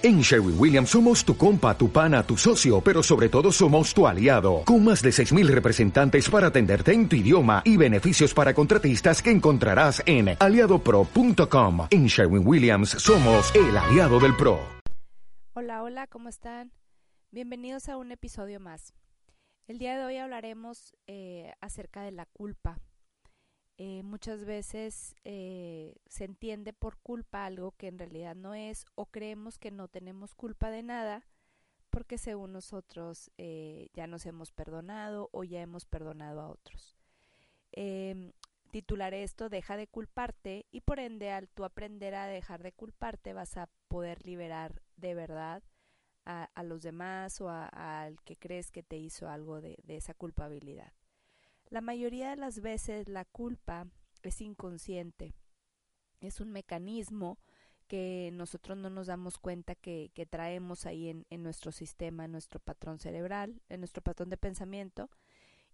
En Sherwin Williams somos tu compa, tu pana, tu socio, pero sobre todo somos tu aliado, con más de 6.000 representantes para atenderte en tu idioma y beneficios para contratistas que encontrarás en aliadopro.com. En Sherwin Williams somos el aliado del PRO. Hola, hola, ¿cómo están? Bienvenidos a un episodio más. El día de hoy hablaremos eh, acerca de la culpa. Eh, muchas veces eh, se entiende por culpa algo que en realidad no es o creemos que no tenemos culpa de nada porque según nosotros eh, ya nos hemos perdonado o ya hemos perdonado a otros. Em, titular esto Deja de culparte y por ende al tú aprender a dejar de culparte vas a poder liberar de verdad a, los demás o al que crees que te hizo algo de esa culpabilidad. La mayoría de las veces la culpa es inconsciente, es un mecanismo que nosotros no nos damos cuenta que, traemos ahí en, nuestro sistema, en nuestro patrón cerebral, en nuestro patrón de pensamiento.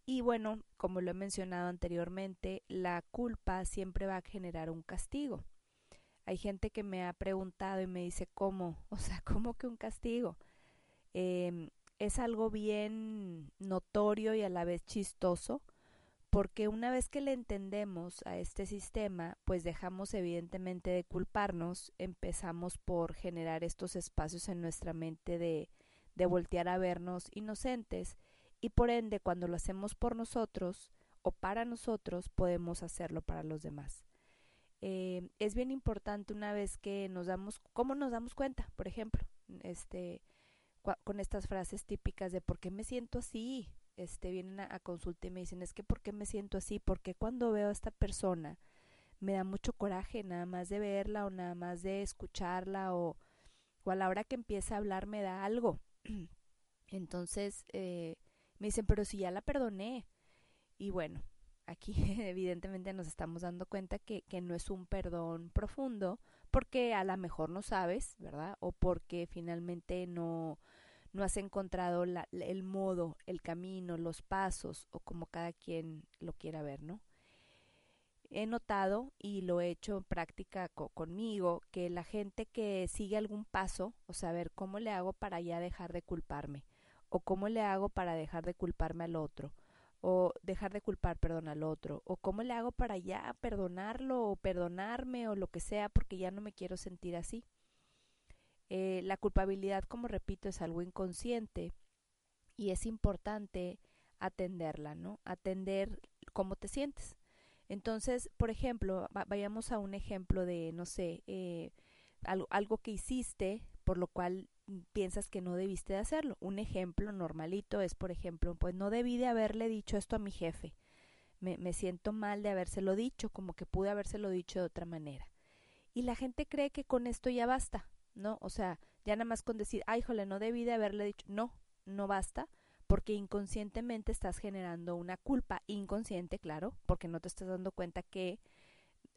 Y bueno, como lo he mencionado anteriormente, la culpa siempre va a generar un castigo. Hay gente que me ha preguntado y me dice, ¿cómo? O sea, ¿cómo que un castigo? Em, es algo bien notorio y a la vez chistoso porque una vez que le entendemos a este sistema, pues dejamos evidentemente de culparnos, empezamos por generar estos espacios en nuestra mente de, de voltear a vernos inocentes y por ende cuando lo hacemos por nosotros o para nosotros podemos hacerlo para los demás. Eh, es bien importante una vez que nos damos, ¿cómo nos damos cuenta? Por ejemplo, este, con estas frases típicas de ¿por qué me siento así? Este, vienen a, consulta y me dicen, es que ¿por qué me siento así? Porque cuando veo a esta persona me da mucho coraje nada más de verla o nada más de escucharla o, o a la hora que empieza a hablar me da algo. Entonces eh, me dicen, pero si ya la perdoné. Y bueno, aquí evidentemente nos estamos dando cuenta que, que no es un perdón profundo porque a lo mejor no sabes, ¿verdad? O porque finalmente no, no has encontrado el modo, el camino, los pasos o como cada quien lo quiera ver, ¿no? He notado y lo he hecho en práctica conmigo que la gente que sigue algún paso, o sea, ver cómo le hago para ya dejar de culparme, o cómo le hago para dejar de culparme al otro, o dejar de culpar, perdón, al otro, o cómo le hago para ya perdonarlo o perdonarme o lo que sea porque ya no me quiero sentir así. Eh, la culpabilidad, como repito, es algo inconsciente y es importante atenderla, ¿no? Atender cómo te sientes. Entonces, por ejemplo, vayamos a un ejemplo de, no sé, eh, algo, algo que hiciste por lo cual piensas que no debiste de hacerlo. Un ejemplo normalito es, por ejemplo, pues no debí de haberle dicho esto a mi jefe. Me, me siento mal de habérselo dicho, como que pude habérselo dicho de otra manera. Y la gente cree que con esto ya basta. ¿No? O sea, ya nada más con decir, ay, jole, no debí de haberle dicho, no, no basta, porque inconscientemente estás generando una culpa inconsciente, claro, porque no te estás dando cuenta que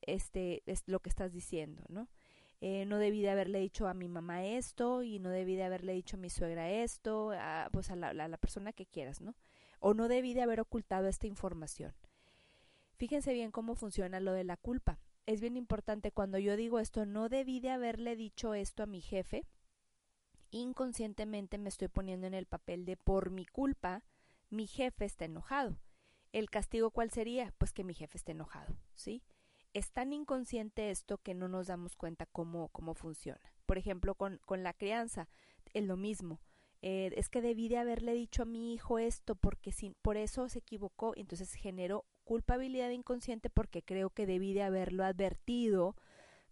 este es lo que estás diciendo, ¿no? Eh, no debí de haberle dicho a mi mamá esto y no debí de haberle dicho a mi suegra esto, a, pues a la, a la persona que quieras, ¿no? O no debí de haber ocultado esta información. Fíjense bien cómo funciona lo de la culpa es bien importante cuando yo digo esto, no debí de haberle dicho esto a mi jefe, inconscientemente me estoy poniendo en el papel de por mi culpa, mi jefe está enojado. ¿El castigo cuál sería? Pues que mi jefe esté enojado, ¿sí? Es tan inconsciente esto que no nos damos cuenta cómo, cómo funciona. Por ejemplo, con, con la crianza, es lo mismo. Eh, es que debí de haberle dicho a mi hijo esto porque sin, por eso se equivocó, entonces generó culpabilidad inconsciente porque creo que debí de haberlo advertido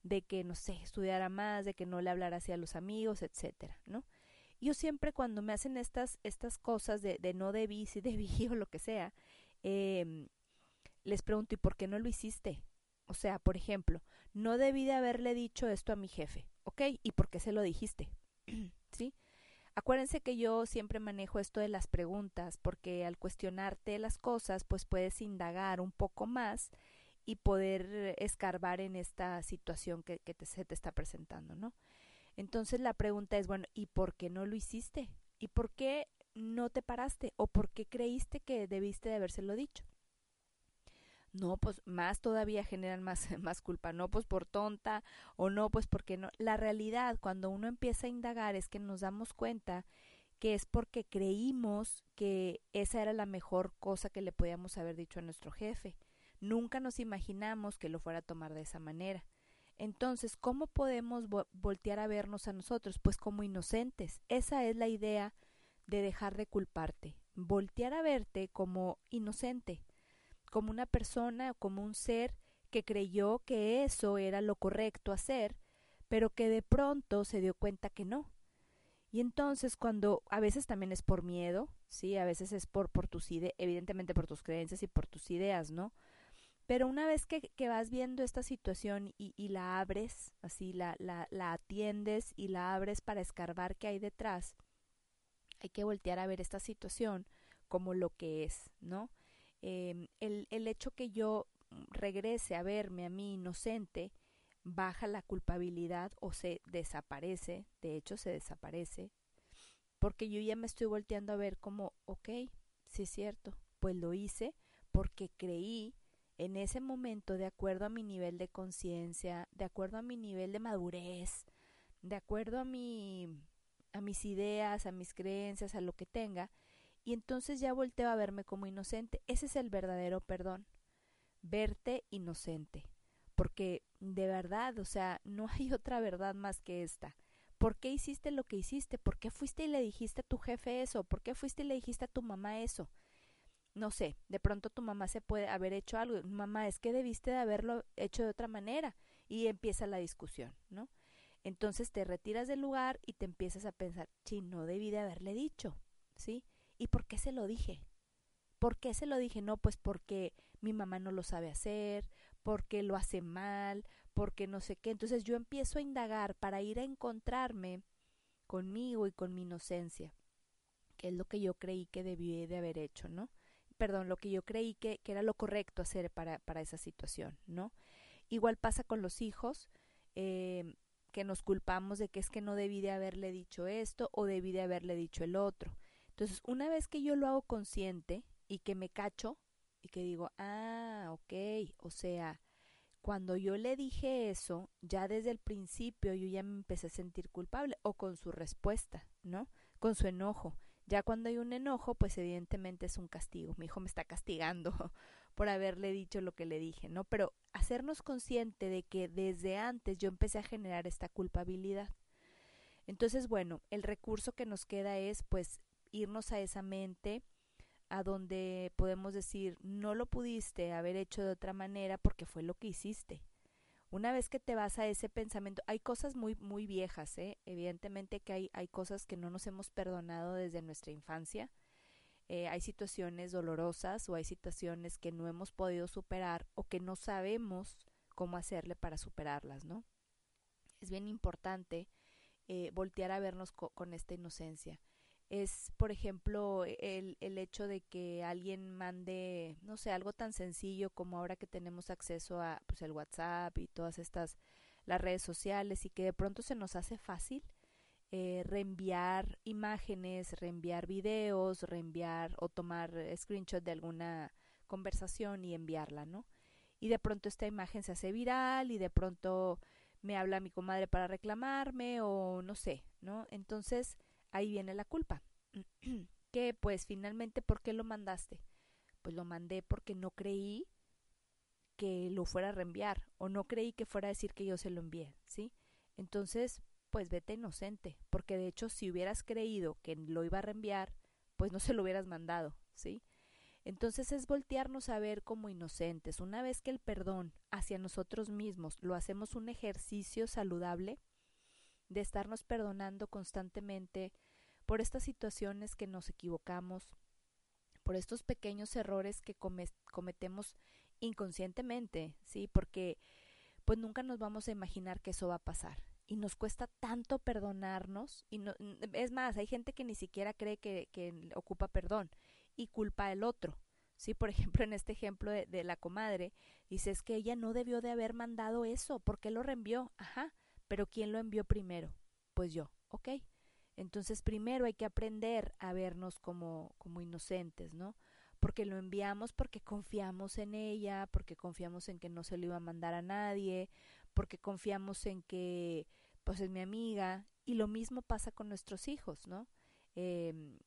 de que, no sé, estudiara más, de que no le hablara así a los amigos, etcétera, ¿no? Yo siempre cuando me hacen estas, estas cosas de, de no debí, si debí o lo que sea, eh, les pregunto, ¿y por qué no lo hiciste? O sea, por ejemplo, no debí de haberle dicho esto a mi jefe, ¿ok? ¿Y por qué se lo dijiste? Acuérdense que yo siempre manejo esto de las preguntas porque al cuestionarte las cosas pues puedes indagar un poco más y poder escarbar en esta situación que, te, se te está presentando, ¿no? Entonces la pregunta es, bueno, ¿y por qué no lo hiciste? ¿Y por qué no te paraste? ¿O por qué creíste que debiste de habérselo dicho? No, pues más todavía generan más, más culpa, no, pues por tonta o no, pues porque no. La realidad, cuando uno empieza a indagar, es que nos damos cuenta que es porque creímos que esa era la mejor cosa que le podíamos haber dicho a nuestro jefe. Nunca nos imaginamos que lo fuera a tomar de esa manera. Entonces, ¿cómo podemos voltear a vernos a nosotros? Pues como inocentes. Esa es la idea de dejar de culparte. Voltear a verte como inocente, como una persona, como un ser que creyó que eso era lo correcto hacer, pero que de pronto se dio cuenta que no. Y entonces cuando a veces también es por miedo, sí, a veces es por, por tus ideas, evidentemente por tus creencias y por tus ideas, ¿no? Pero una vez que, que vas viendo esta situación y, y la abres, así la, la, la atiendes y la abres para escarbar qué hay detrás, hay que voltear a ver esta situación como lo que es, ¿no? Eh, el, el hecho que yo regrese a verme a mí inocente, baja la culpabilidad o se desaparece, de hecho se desaparece, porque yo ya me estoy volteando a ver como, ok, sí es cierto, pues lo hice porque creí en ese momento, de acuerdo a mi nivel de conciencia, de acuerdo a mi nivel de madurez, de acuerdo a mi a mis ideas, a mis creencias, a lo que tenga, y entonces ya volteo a verme como inocente. Ese es el verdadero perdón. Verte inocente. Porque de verdad, o sea, no hay otra verdad más que esta. ¿Por qué hiciste lo que hiciste? ¿Por qué fuiste y le dijiste a tu jefe eso? ¿Por qué fuiste y le dijiste a tu mamá eso? no sé, de pronto tu mamá se puede haber hecho algo, mamá, es que debiste de haberlo hecho de otra manera y empieza la discusión, ¿no? Entonces te retiras del lugar y te empiezas a pensar, sí, no debí de haberle dicho, ¿sí? ¿Y por qué se lo dije? ¿Por qué se lo dije? No, pues porque mi mamá no lo sabe hacer, porque lo hace mal, porque no sé qué. Entonces yo empiezo a indagar para ir a encontrarme conmigo y con mi inocencia, que es lo que yo creí que debí de haber hecho, ¿no? perdón, lo que yo creí que, que era lo correcto hacer para, para, esa situación, ¿no? Igual pasa con los hijos, eh, que nos culpamos de que es que no debí de haberle dicho esto o debí de haberle dicho el otro. Entonces, una vez que yo lo hago consciente y que me cacho y que digo, ah, ok, o sea, cuando yo le dije eso, ya desde el principio yo ya me empecé a sentir culpable o con su respuesta, ¿no? Con su enojo. Ya cuando hay un enojo, pues evidentemente es un castigo. Mi hijo me está castigando por haberle dicho lo que le dije, ¿no? Pero hacernos consciente de que desde antes yo empecé a generar esta culpabilidad. Entonces, bueno, el recurso que nos queda es pues irnos a esa mente a donde podemos decir no lo pudiste haber hecho de otra manera porque fue lo que hiciste. Una vez que te vas a ese pensamiento, hay cosas muy, muy viejas, ¿eh? evidentemente que hay, hay cosas que no nos hemos perdonado desde nuestra infancia, eh, hay situaciones dolorosas o hay situaciones que no hemos podido superar o que no sabemos cómo hacerle para superarlas, ¿no? Es bien importante eh, voltear a vernos con esta inocencia es, por ejemplo, el, el hecho de que alguien mande, no sé, algo tan sencillo como ahora que tenemos acceso a pues, el WhatsApp y todas estas, las redes sociales y que de pronto se nos hace fácil eh, reenviar imágenes, reenviar videos, reenviar o tomar screenshot de alguna conversación y enviarla, ¿no? Y de pronto esta imagen se hace viral y de pronto me habla mi comadre para reclamarme o no sé, ¿no? Entonces, ahí viene la culpa. que pues finalmente, ¿por qué lo mandaste? Pues lo mandé porque no creí que lo fuera a reenviar o no creí que fuera a decir que yo se lo envié, ¿sí? Entonces, pues vete inocente, porque de hecho si hubieras creído que lo iba a reenviar, pues no se lo hubieras mandado, ¿sí? Entonces es voltearnos a ver como inocentes. Una vez que el perdón hacia nosotros mismos lo hacemos un ejercicio saludable, de estarnos perdonando constantemente por estas situaciones que nos equivocamos, por estos pequeños errores que cometemos inconscientemente, ¿sí? Porque pues nunca nos vamos a imaginar que eso va a pasar. Y nos cuesta tanto perdonarnos. Y no, es más, hay gente que ni siquiera cree que, ocupa perdón y culpa al otro. Sí, por ejemplo, en este ejemplo de, la comadre, dices que ella no debió de haber mandado eso, ¿por qué lo reenvió? Ajá, pero ¿quién lo envió primero? Pues yo, ok. Entonces primero hay que aprender a vernos como, como inocentes, ¿no? porque lo enviamos porque confiamos en ella, porque confiamos en que no se lo iba a mandar a nadie, porque confiamos en que pues es mi amiga y lo mismo pasa con nuestros hijos, ¿no? Eh,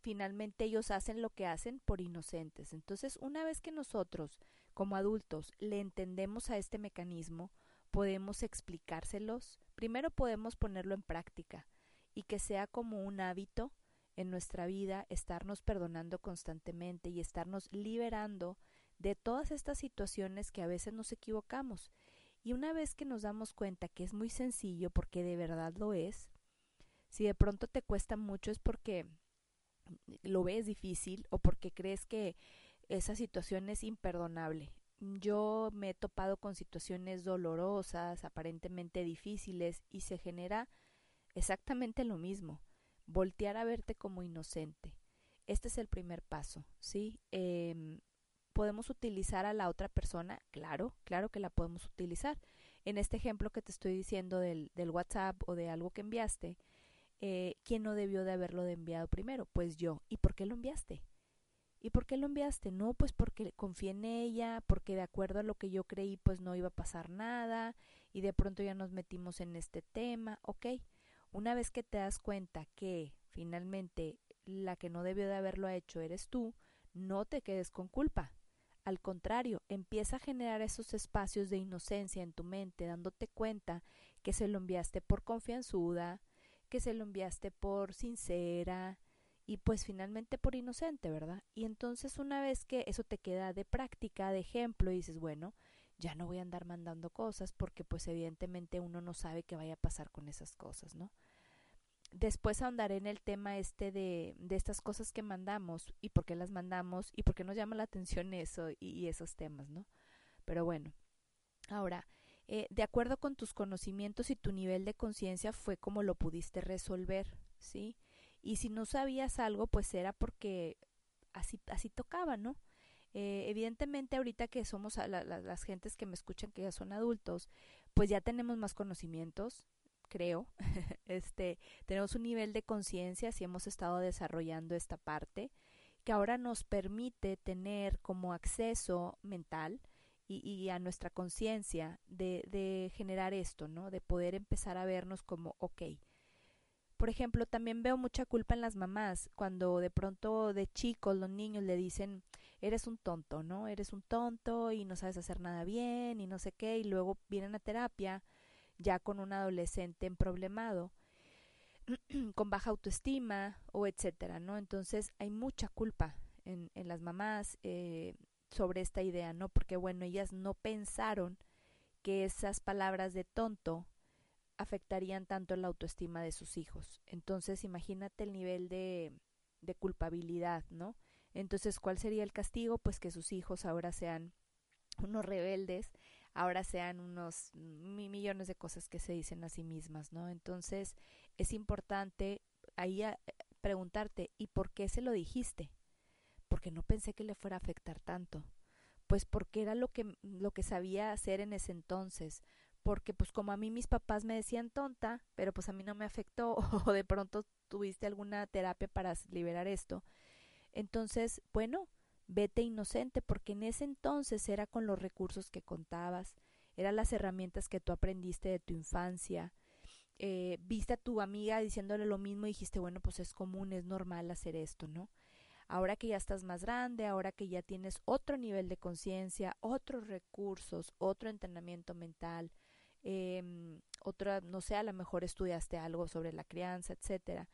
finalmente ellos hacen lo que hacen por inocentes. Entonces, una vez que nosotros, como adultos, le entendemos a este mecanismo, podemos explicárselos. Primero podemos ponerlo en práctica y que sea como un hábito en nuestra vida estarnos perdonando constantemente y estarnos liberando de todas estas situaciones que a veces nos equivocamos. Y una vez que nos damos cuenta que es muy sencillo, porque de verdad lo es, si de pronto te cuesta mucho es porque lo ves difícil o porque crees que esa situación es imperdonable. Yo me he topado con situaciones dolorosas, aparentemente difíciles, y se genera exactamente lo mismo, voltear a verte como inocente. Este es el primer paso, ¿sí? Eh, ¿Podemos utilizar a la otra persona? Claro, claro que la podemos utilizar. En este ejemplo que te estoy diciendo del, del WhatsApp o de algo que enviaste, eh, ¿quién no debió de haberlo enviado primero? Pues yo. ¿Y por qué lo enviaste? ¿Y por qué lo enviaste? No, pues porque confié en ella, porque de acuerdo a lo que yo creí, pues no iba a pasar nada, y de pronto ya nos metimos en este tema, ok. Una vez que te das cuenta que finalmente la que no debió de haberlo hecho eres tú, no te quedes con culpa. Al contrario, empieza a generar esos espacios de inocencia en tu mente, dándote cuenta que se lo enviaste por confianzuda, que se lo enviaste por sincera y pues finalmente por inocente, ¿verdad? Y entonces una vez que eso te queda de práctica, de ejemplo, y dices, bueno, ya no voy a andar mandando cosas porque pues evidentemente uno no sabe qué vaya a pasar con esas cosas, ¿no? Después ahondaré en el tema este de, de estas cosas que mandamos y por qué las mandamos y por qué nos llama la atención eso y, esos temas, ¿no? Pero bueno, ahora, eh, de acuerdo con tus conocimientos y tu nivel de conciencia fue como lo pudiste resolver, ¿sí? Y si no sabías algo, pues era porque así, así tocaba, ¿no? Eh, evidentemente ahorita que somos las gentes que me escuchan que ya son adultos, pues ya tenemos más conocimientos, creo, este, tenemos un nivel de conciencia si hemos estado desarrollando esta parte que ahora nos permite tener como acceso mental y, a nuestra conciencia de, de generar esto, ¿no? De poder empezar a vernos como, ok. Por ejemplo, también veo mucha culpa en las mamás cuando de pronto de chicos los niños le dicen, eres un tonto, ¿no? Eres un tonto y no sabes hacer nada bien y no sé qué, y luego vienen a terapia ya con un adolescente en problemado con baja autoestima o etcétera, ¿no? Entonces hay mucha culpa en, en las mamás, eh, sobre esta idea, ¿no? Porque bueno, ellas no pensaron que esas palabras de tonto afectarían tanto la autoestima de sus hijos. Entonces, imagínate el nivel de, de culpabilidad, ¿no? Entonces, ¿cuál sería el castigo? Pues que sus hijos ahora sean unos rebeldes, ahora sean unos millones de cosas que se dicen a sí mismas, ¿no? Entonces, es importante ahí eh, preguntarte, ¿y por qué se lo dijiste? porque no pensé que le fuera a afectar tanto. Pues porque era lo que, lo que sabía hacer en ese entonces. Porque pues como a mí mis papás me decían tonta, pero pues a mí no me afectó o de pronto tuviste alguna terapia para liberar esto. Entonces, bueno, vete inocente porque en ese entonces era con los recursos que contabas, eran las herramientas que tú aprendiste de tu infancia. Eh, viste a tu amiga diciéndole lo mismo y dijiste, bueno, pues es común, es normal hacer esto, ¿no? ahora que ya estás más grande, ahora que ya tienes otro nivel de conciencia, otros recursos, otro entrenamiento mental, eh, otra, no sé, a lo mejor estudiaste algo sobre la crianza, etcétera,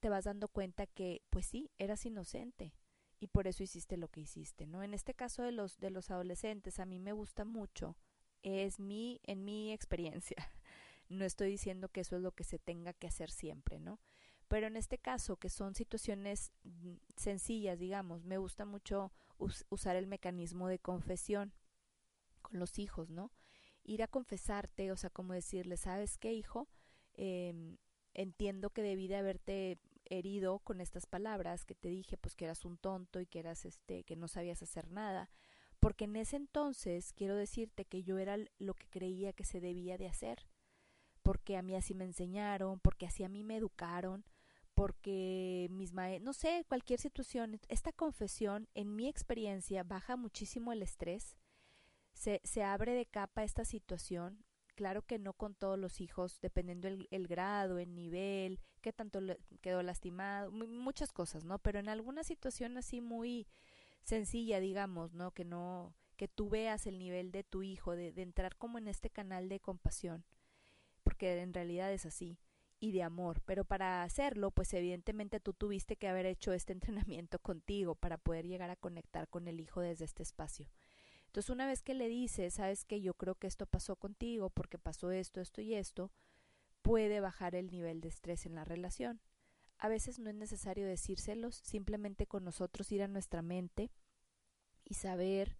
te, vas dando cuenta que, pues sí, eras inocente y por eso hiciste lo que hiciste, ¿no? En este caso de los, de los adolescentes, a mí me gusta mucho, es mi, en mi experiencia. No estoy diciendo que eso es lo que se tenga que hacer siempre, ¿no? Pero en este caso, que son situaciones mm, sencillas, digamos, me gusta mucho usar el mecanismo de confesión con los hijos, ¿no? Ir a confesarte, o sea, como decirle, ¿sabes qué, hijo? Eh, entiendo que debí de haberte herido con estas palabras que te dije, pues que eras un tonto y que eras este, que no sabías hacer nada, porque en ese entonces quiero decirte que yo era lo que creía que se debía de hacer, porque a mí así me enseñaron, porque así a mí me educaron, porque mis maestros, no sé, cualquier situación, esta confesión, en mi experiencia, baja muchísimo el estrés, se, se abre de capa esta situación, claro que no con todos los hijos, dependiendo el, grado, el nivel, qué tanto quedó lastimado, muchas cosas, ¿no? Pero en alguna situación así muy sencilla, digamos, ¿no? Que no, que tú veas el nivel de tu hijo, de, de entrar como en este canal de compasión, porque en realidad es así y de amor, pero para hacerlo, pues evidentemente tú tuviste que haber hecho este entrenamiento contigo para poder llegar a conectar con el hijo desde este espacio. Entonces, una vez que le dices, sabes que yo creo que esto pasó contigo porque pasó esto, esto y esto, puede bajar el nivel de estrés en la relación. A veces no es necesario decírselos, simplemente con nosotros ir a nuestra mente y saber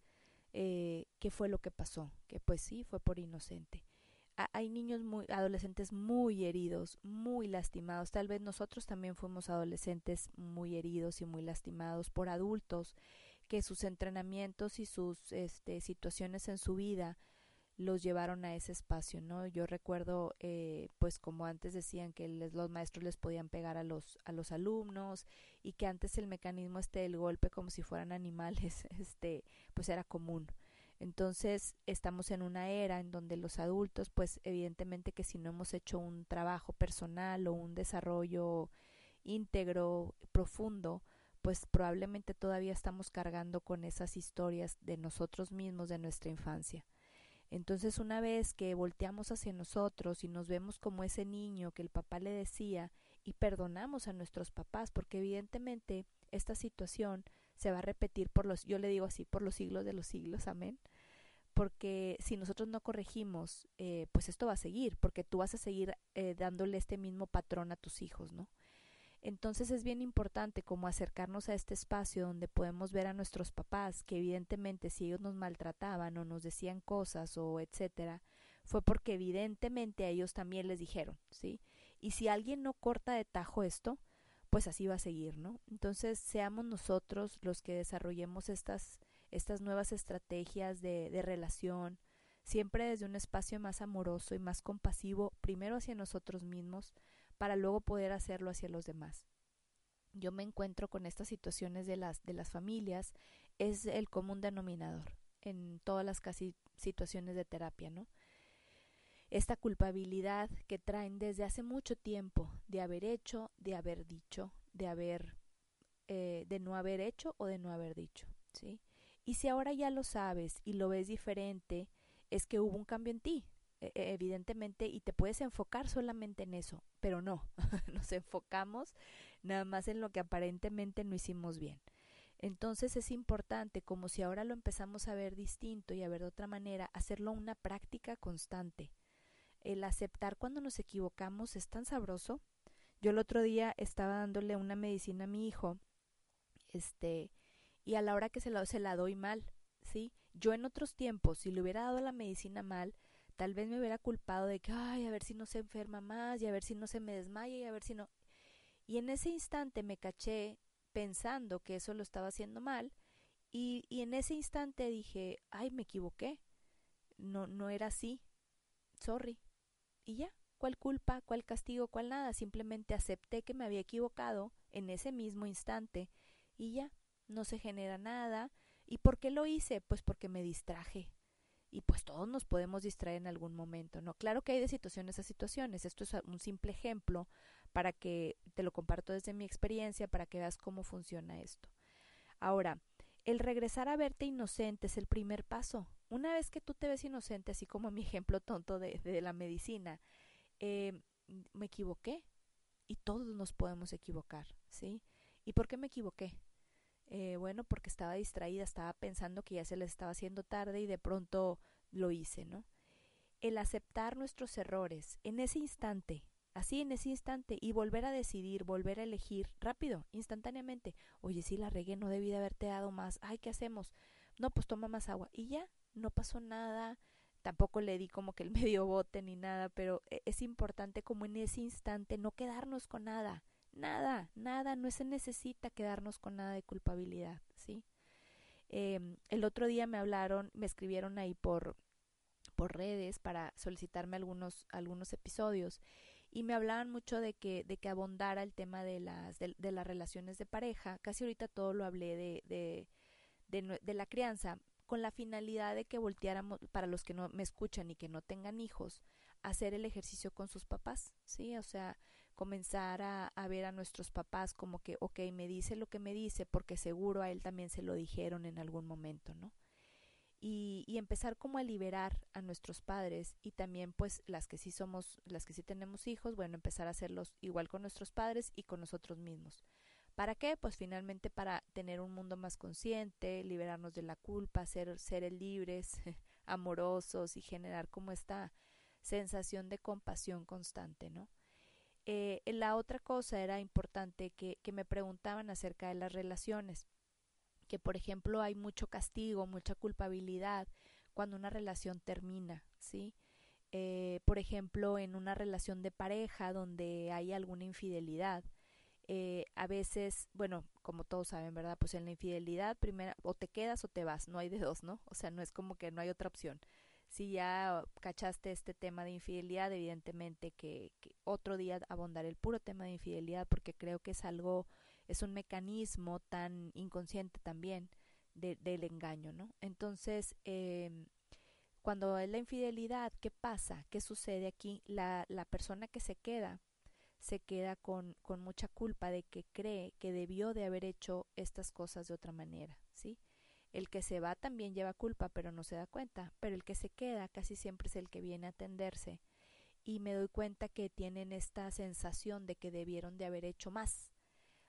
eh, qué fue lo que pasó, que pues sí, fue por inocente hay niños muy adolescentes muy heridos, muy lastimados. Tal vez nosotros también fuimos adolescentes muy heridos y muy lastimados por adultos que sus entrenamientos y sus este, situaciones en su vida los llevaron a ese espacio, ¿no? Yo recuerdo, eh, pues como antes decían que les, los maestros les podían pegar a los a los alumnos y que antes el mecanismo este del golpe como si fueran animales, este, pues era común. Entonces estamos en una era en donde los adultos, pues evidentemente que si no hemos hecho un trabajo personal o un desarrollo íntegro, profundo, pues probablemente todavía estamos cargando con esas historias de nosotros mismos, de nuestra infancia. Entonces una vez que volteamos hacia nosotros y nos vemos como ese niño que el papá le decía y perdonamos a nuestros papás, porque evidentemente esta situación se va a repetir por los, yo le digo así, por los siglos de los siglos, amén. Porque si nosotros no corregimos, eh, pues esto va a seguir, porque tú vas a seguir eh, dándole este mismo patrón a tus hijos, ¿no? Entonces es bien importante como acercarnos a este espacio donde podemos ver a nuestros papás, que evidentemente si ellos nos maltrataban o nos decían cosas o etcétera, fue porque evidentemente a ellos también les dijeron, ¿sí? Y si alguien no corta de tajo esto, pues así va a seguir, ¿no? Entonces, seamos nosotros los que desarrollemos estas, estas nuevas estrategias de, de relación, siempre desde un espacio más amoroso y más compasivo, primero hacia nosotros mismos, para luego poder hacerlo hacia los demás. Yo me encuentro con estas situaciones de las, de las familias, es el común denominador en todas las casi situaciones de terapia, ¿no? esta culpabilidad que traen desde hace mucho tiempo de haber hecho, de haber dicho, de haber, eh, de no haber hecho o de no haber dicho, ¿sí? Y si ahora ya lo sabes y lo ves diferente, es que hubo un cambio en ti, evidentemente, y te puedes enfocar solamente en eso, pero no, nos enfocamos nada más en lo que aparentemente no hicimos bien. Entonces es importante, como si ahora lo empezamos a ver distinto y a ver de otra manera, hacerlo una práctica constante el aceptar cuando nos equivocamos es tan sabroso. Yo el otro día estaba dándole una medicina a mi hijo, este, y a la hora que se la, se la doy mal, ¿sí? Yo en otros tiempos, si le hubiera dado la medicina mal, tal vez me hubiera culpado de que, ay, a ver si no se enferma más, y a ver si no se me desmaya, y a ver si no. Y en ese instante me caché pensando que eso lo estaba haciendo mal, y, y en ese instante dije, ay, me equivoqué. No, no era así. Sorry y ya, ¿cuál culpa, cuál castigo, cuál nada? Simplemente acepté que me había equivocado en ese mismo instante y ya, no se genera nada. ¿Y por qué lo hice? Pues porque me distraje. Y pues todos nos podemos distraer en algún momento, ¿no? Claro que hay de situaciones a situaciones. Esto es un simple ejemplo para que te lo comparto desde mi experiencia, para que veas cómo funciona esto. Ahora, el regresar a verte inocente es el primer paso. Una vez que tú te ves inocente, así como mi ejemplo tonto de, la medicina, eh, me equivoqué y todos nos podemos equivocar, ¿sí? ¿Y por qué me equivoqué? Eh, bueno, porque estaba distraída, estaba pensando que ya se le estaba haciendo tarde y de pronto lo hice, ¿no? El aceptar nuestros errores en ese instante, así en ese instante, y volver a decidir, volver a elegir rápido, instantáneamente. Oye, si la regué, no debí de haberte dado más. Ay, ¿qué hacemos? No, pues toma más agua. Y ya, no pasó nada. Tampoco le di como que el medio bote ni nada, pero e, es importante como en ese instante no quedarnos con nada. Nada, nada, no se necesita quedarnos con nada de culpabilidad, ¿sí? Eh, el otro día me hablaron, me escribieron ahí por, por redes para solicitarme algunos, algunos episodios y me hablaban mucho de que, de que abondara el tema de las, de, las relaciones de pareja. Casi ahorita todo lo hablé de, de, de, de la crianza, con la finalidad de que volteáramos, para los que no me escuchan y que no tengan hijos, hacer el ejercicio con sus papás, ¿sí? O sea, comenzar a, a, ver a nuestros papás como que, ok, me dice lo que me dice porque seguro a él también se lo dijeron en algún momento, ¿no? y, y, empezar como a liberar a nuestros padres y también pues las que sí somos, las que sí tenemos hijos, bueno, empezar a hacerlos igual con nuestros padres y con nosotros mismos. ¿Para qué? Pues finalmente para tener un mundo más consciente, liberarnos de la culpa, ser seres libres, amorosos y generar como esta sensación de compasión constante, ¿no? Eh, la otra cosa era importante que, que me preguntaban acerca de las relaciones que por ejemplo hay mucho castigo, mucha culpabilidad cuando una relación termina, ¿sí? Eh, por ejemplo, en una relación de pareja donde hay alguna infidelidad, eh, a veces, bueno, como todos saben, ¿verdad? Pues en la infidelidad, primero, o te quedas o te vas, no hay de dos, ¿no? O sea, no es como que no hay otra opción. Si ya cachaste este tema de infidelidad, evidentemente que, que otro día abondar el puro tema de infidelidad, porque creo que es algo es un mecanismo tan inconsciente también de, del engaño, ¿no? Entonces, eh, cuando es la infidelidad, ¿qué pasa? ¿Qué sucede aquí? La, la persona que se queda se queda con, con mucha culpa de que cree que debió de haber hecho estas cosas de otra manera. El que se va también lleva culpa, pero no se da cuenta, pero el que se queda casi siempre es el que viene a atenderse y me doy cuenta que tienen esta sensación de que debieron de haber hecho más,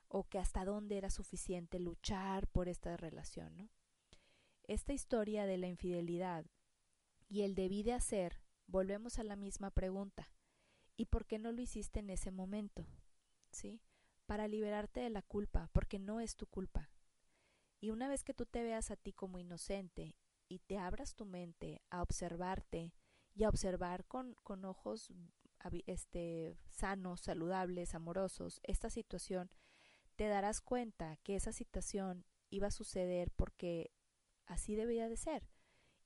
o que hasta dónde era suficiente luchar por esta relación, ¿no? Esta historia de la infidelidad y el debí de hacer, volvemos a la misma pregunta. ¿Y por qué no lo hiciste en ese momento? ¿Sí? Para liberarte de la culpa, porque no es tu culpa. Y una vez que tú te veas a ti como inocente y te abras tu mente a observarte y a observar con, con ojos este, sanos, saludables, amorosos, esta situación, te darás cuenta que esa situación iba a suceder porque así debía de ser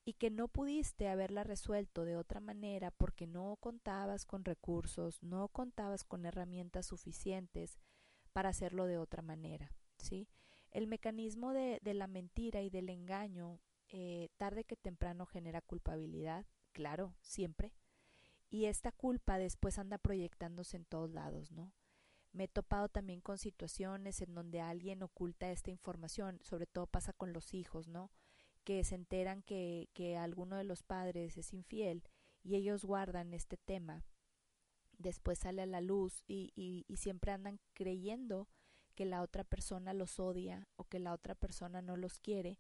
y que no pudiste haberla resuelto de otra manera porque no contabas con recursos, no contabas con herramientas suficientes para hacerlo de otra manera, ¿sí? El mecanismo de, de la mentira y del engaño eh, tarde que temprano genera culpabilidad, claro, siempre, y esta culpa después anda proyectándose en todos lados, ¿no? Me he topado también con situaciones en donde alguien oculta esta información, sobre todo pasa con los hijos, ¿no? Que se enteran que, que alguno de los padres es infiel y ellos guardan este tema. Después sale a la luz y, y, y siempre andan creyendo que la otra persona los odia o que la otra persona no los quiere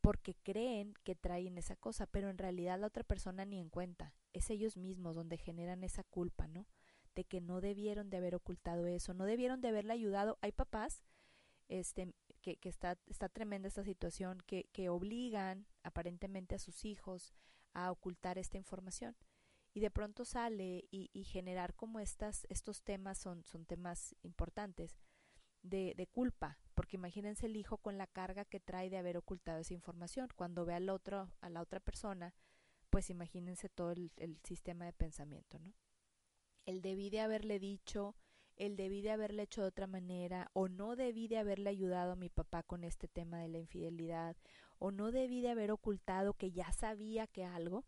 porque creen que traen esa cosa, pero en realidad la otra persona ni en cuenta. Es ellos mismos donde generan esa culpa, ¿no? de que no debieron de haber ocultado eso, no debieron de haberle ayudado. Hay papás este, que, que está, está tremenda esta situación, que, que obligan aparentemente a sus hijos a ocultar esta información. Y de pronto sale y, y generar como estas, estos temas son, son temas importantes de, culpa, porque imagínense el hijo con la carga que trae de haber ocultado esa información. Cuando ve al otro, a la otra persona, pues imagínense todo el, el sistema de pensamiento, ¿no? el debí de haberle dicho, el debí de haberle hecho de otra manera, o no debí de haberle ayudado a mi papá con este tema de la infidelidad, o no debí de haber ocultado que ya sabía que algo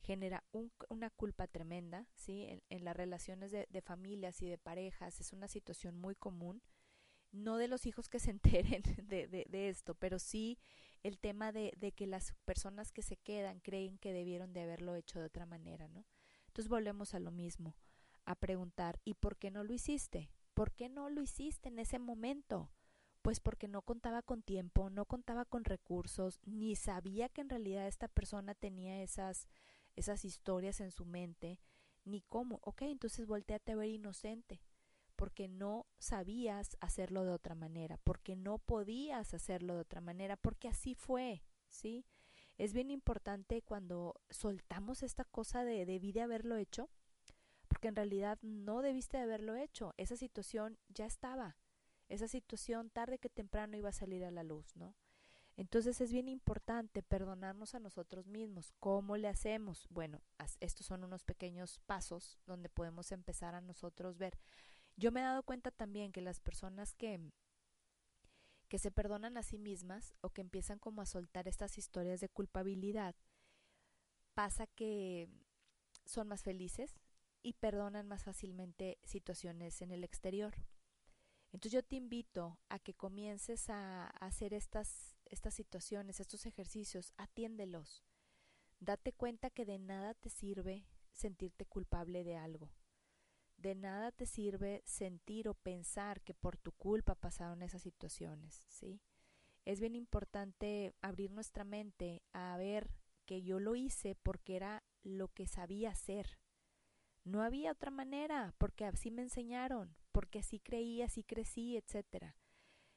genera un, una culpa tremenda, ¿sí? En, en las relaciones de, de, familias y de parejas es una situación muy común, no de los hijos que se enteren de, de, esto, pero sí el tema de, de que las personas que se quedan creen que debieron de haberlo hecho de otra manera, ¿no? Entonces volvemos a lo mismo a preguntar ¿y por qué no lo hiciste? ¿Por qué no lo hiciste en ese momento? Pues porque no contaba con tiempo, no contaba con recursos, ni sabía que en realidad esta persona tenía esas esas historias en su mente, ni cómo. Ok, entonces volteate a ver inocente, porque no sabías hacerlo de otra manera, porque no podías hacerlo de otra manera, porque así fue, ¿sí? Es bien importante cuando soltamos esta cosa de debí de haberlo hecho, porque en realidad no debiste de haberlo hecho. Esa situación ya estaba. Esa situación tarde que temprano iba a salir a la luz, ¿no? Entonces es bien importante perdonarnos a nosotros mismos. ¿Cómo le hacemos? Bueno, estos son unos pequeños pasos donde podemos empezar a nosotros ver. Yo me he dado cuenta también que las personas que que se perdonan a sí mismas o que empiezan como a soltar estas historias de culpabilidad, pasa que son más felices y perdonan más fácilmente situaciones en el exterior. Entonces yo te invito a que comiences a, hacer estas, estas situaciones, estos ejercicios, atiéndelos. Date cuenta que de nada te sirve sentirte culpable de algo. De nada te sirve sentir o pensar que por tu culpa pasaron esas situaciones, ¿sí? Es bien importante abrir nuestra mente a ver que yo lo hice porque era lo que sabía hacer. No había otra manera, porque así me enseñaron, porque así creí, así crecí, etcétera.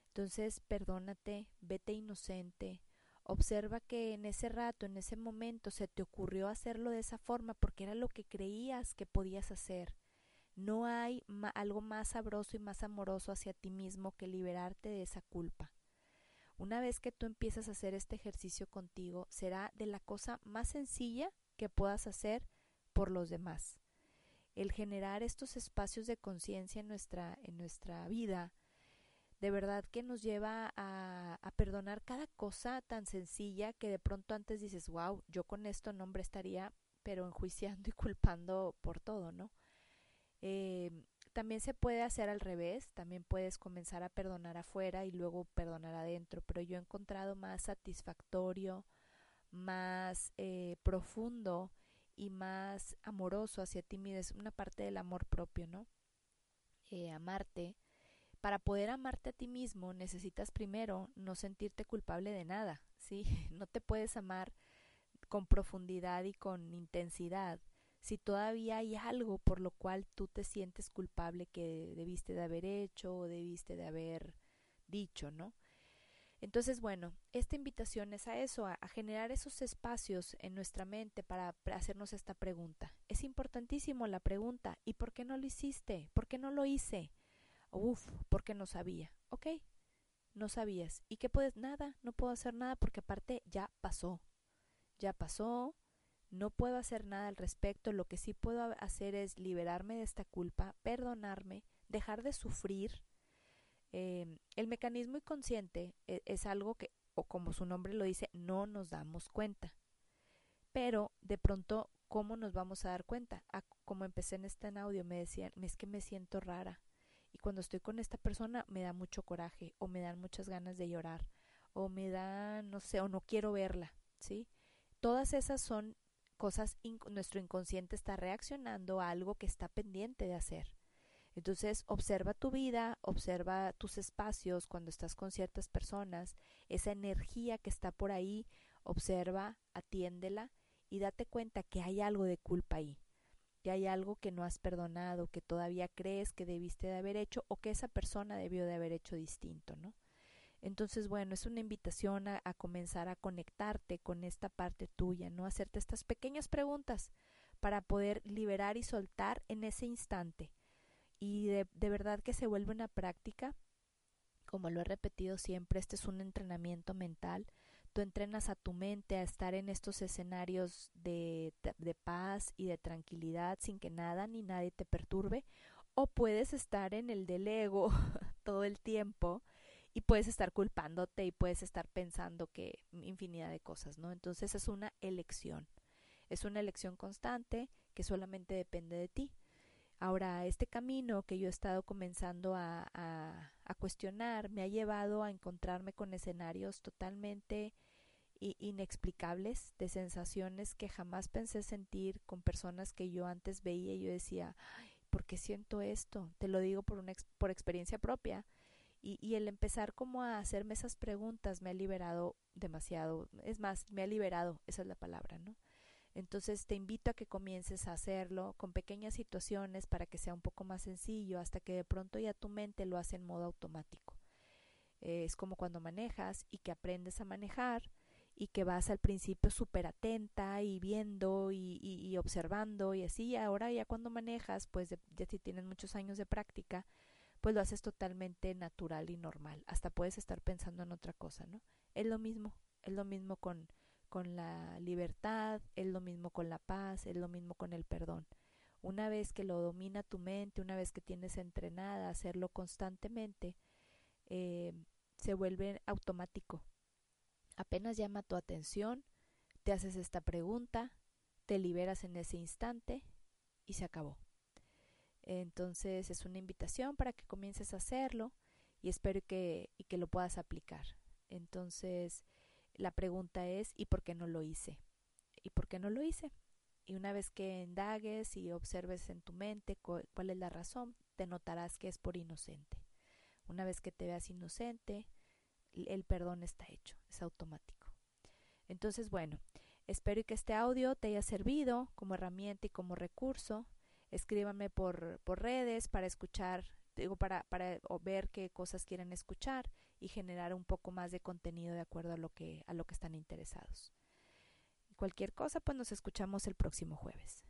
Entonces, perdónate, vete inocente, observa que en ese rato, en ese momento, se te ocurrió hacerlo de esa forma porque era lo que creías que podías hacer. No hay algo más sabroso y más amoroso hacia ti mismo que liberarte de esa culpa. Una vez que tú empiezas a hacer este ejercicio contigo, será de la cosa más sencilla que puedas hacer por los demás el generar estos espacios de conciencia en nuestra, en nuestra vida, de verdad que nos lleva a, a, perdonar cada cosa tan sencilla que de pronto antes dices, wow, yo con esto no hombre estaría, pero enjuiciando y culpando por todo, ¿no? Eh, también se puede hacer al revés, también puedes comenzar a perdonar afuera y luego perdonar adentro, pero yo he encontrado más satisfactorio, más eh, profundo y más amoroso hacia ti mismo, es una parte del amor propio, ¿no? Eh, amarte. Para poder amarte a ti mismo necesitas primero no sentirte culpable de nada, ¿sí? No te puedes amar con profundidad y con intensidad si todavía hay algo por lo cual tú te sientes culpable que debiste de haber hecho o debiste de haber dicho, ¿no? Entonces, bueno, esta invitación es a eso, a, generar esos espacios en nuestra mente para, hacernos esta pregunta. Es importantísimo la pregunta, ¿y por qué no lo hiciste? ¿Por qué no lo hice? Uf, porque no sabía. Ok, no sabías. ¿Y qué puedes? Nada, no puedo hacer nada porque aparte ya pasó. Ya pasó, no puedo hacer nada al respecto. Lo que sí puedo hacer es liberarme de esta culpa, perdonarme, dejar de sufrir Em, el mecanismo inconsciente e, es, algo que, o como su nombre lo dice, no nos damos cuenta. Pero de pronto, ¿cómo nos vamos a dar cuenta? Ah, como empecé en este audio, me decían, es que me siento rara. Y cuando estoy con esta persona me da mucho coraje, o me dan muchas ganas de llorar, o me da, no sé, o no quiero verla, ¿sí? Todas esas son cosas, nuestro inconsciente está reaccionando a algo que está pendiente de hacer. Entonces, observa tu vida, observa tus espacios cuando estás con ciertas personas, esa energía que está por ahí, observa, atiéndela y date cuenta que hay algo de culpa ahí, que hay algo que no has perdonado, que todavía crees que debiste de haber hecho o que esa persona debió de haber hecho distinto, ¿no? Entonces, bueno, es una invitación a, comenzar a conectarte con esta parte tuya, ¿no? Hacerte estas pequeñas preguntas para poder liberar y soltar en ese instante y de, de verdad que se vuelve una práctica, como lo he repetido siempre, este es un entrenamiento mental. Tú entrenas a tu mente a estar en estos escenarios de, de paz y de tranquilidad sin que nada ni nadie te perturbe, o puedes estar en el del ego todo el tiempo y puedes estar culpándote y puedes estar pensando que infinidad de cosas, ¿no? Entonces es una elección. Es una elección constante que solamente depende de ti. Ahora, este camino que yo he estado comenzando a, a, cuestionar me ha llevado a encontrarme con escenarios totalmente inexplicables, de sensaciones que jamás pensé sentir con personas que yo antes veía y yo decía, ¿por qué siento esto? Te lo digo por, una por experiencia propia. Y, el empezar como a hacerme esas preguntas me ha liberado demasiado. Es más, me ha liberado, esa es la palabra, ¿no? Entonces te invito a que comiences a hacerlo con pequeñas situaciones para que sea un poco más sencillo hasta que de pronto ya tu mente lo hace en modo automático. es como cuando manejas y que aprendes a manejar y que vas al principio súper atenta y viendo y, y, observando y así. Ahora ya cuando manejas, pues ya si tienes muchos años de práctica, pues lo haces totalmente natural y normal. Hasta puedes estar pensando en otra cosa, ¿no? Es lo mismo, es lo mismo con, con la libertad, es lo mismo con la paz, es lo mismo con el perdón. Una vez que lo domina tu mente, una vez que tienes entrenada a hacerlo constantemente, eh, se vuelve automático. Apenas llama tu atención, te haces esta pregunta, te liberas en ese instante y se acabó. Entonces es una invitación para que comiences a hacerlo y espero que, y que lo puedas aplicar. Entonces la pregunta es ¿y por qué no lo hice? ¿Y por qué no lo hice? Y una vez que indagues y observes en tu mente cuál es la razón, te notarás que es por inocente. Una vez que te veas inocente, el perdón está hecho, es automático. Entonces, bueno, espero que este audio te haya servido como herramienta y como recurso escríbanme por, por redes para escuchar, digo, para, para ver qué cosas quieren escuchar y generar un poco más de contenido de acuerdo a lo que, a lo que están interesados. Cualquier cosa, pues nos escuchamos el próximo jueves.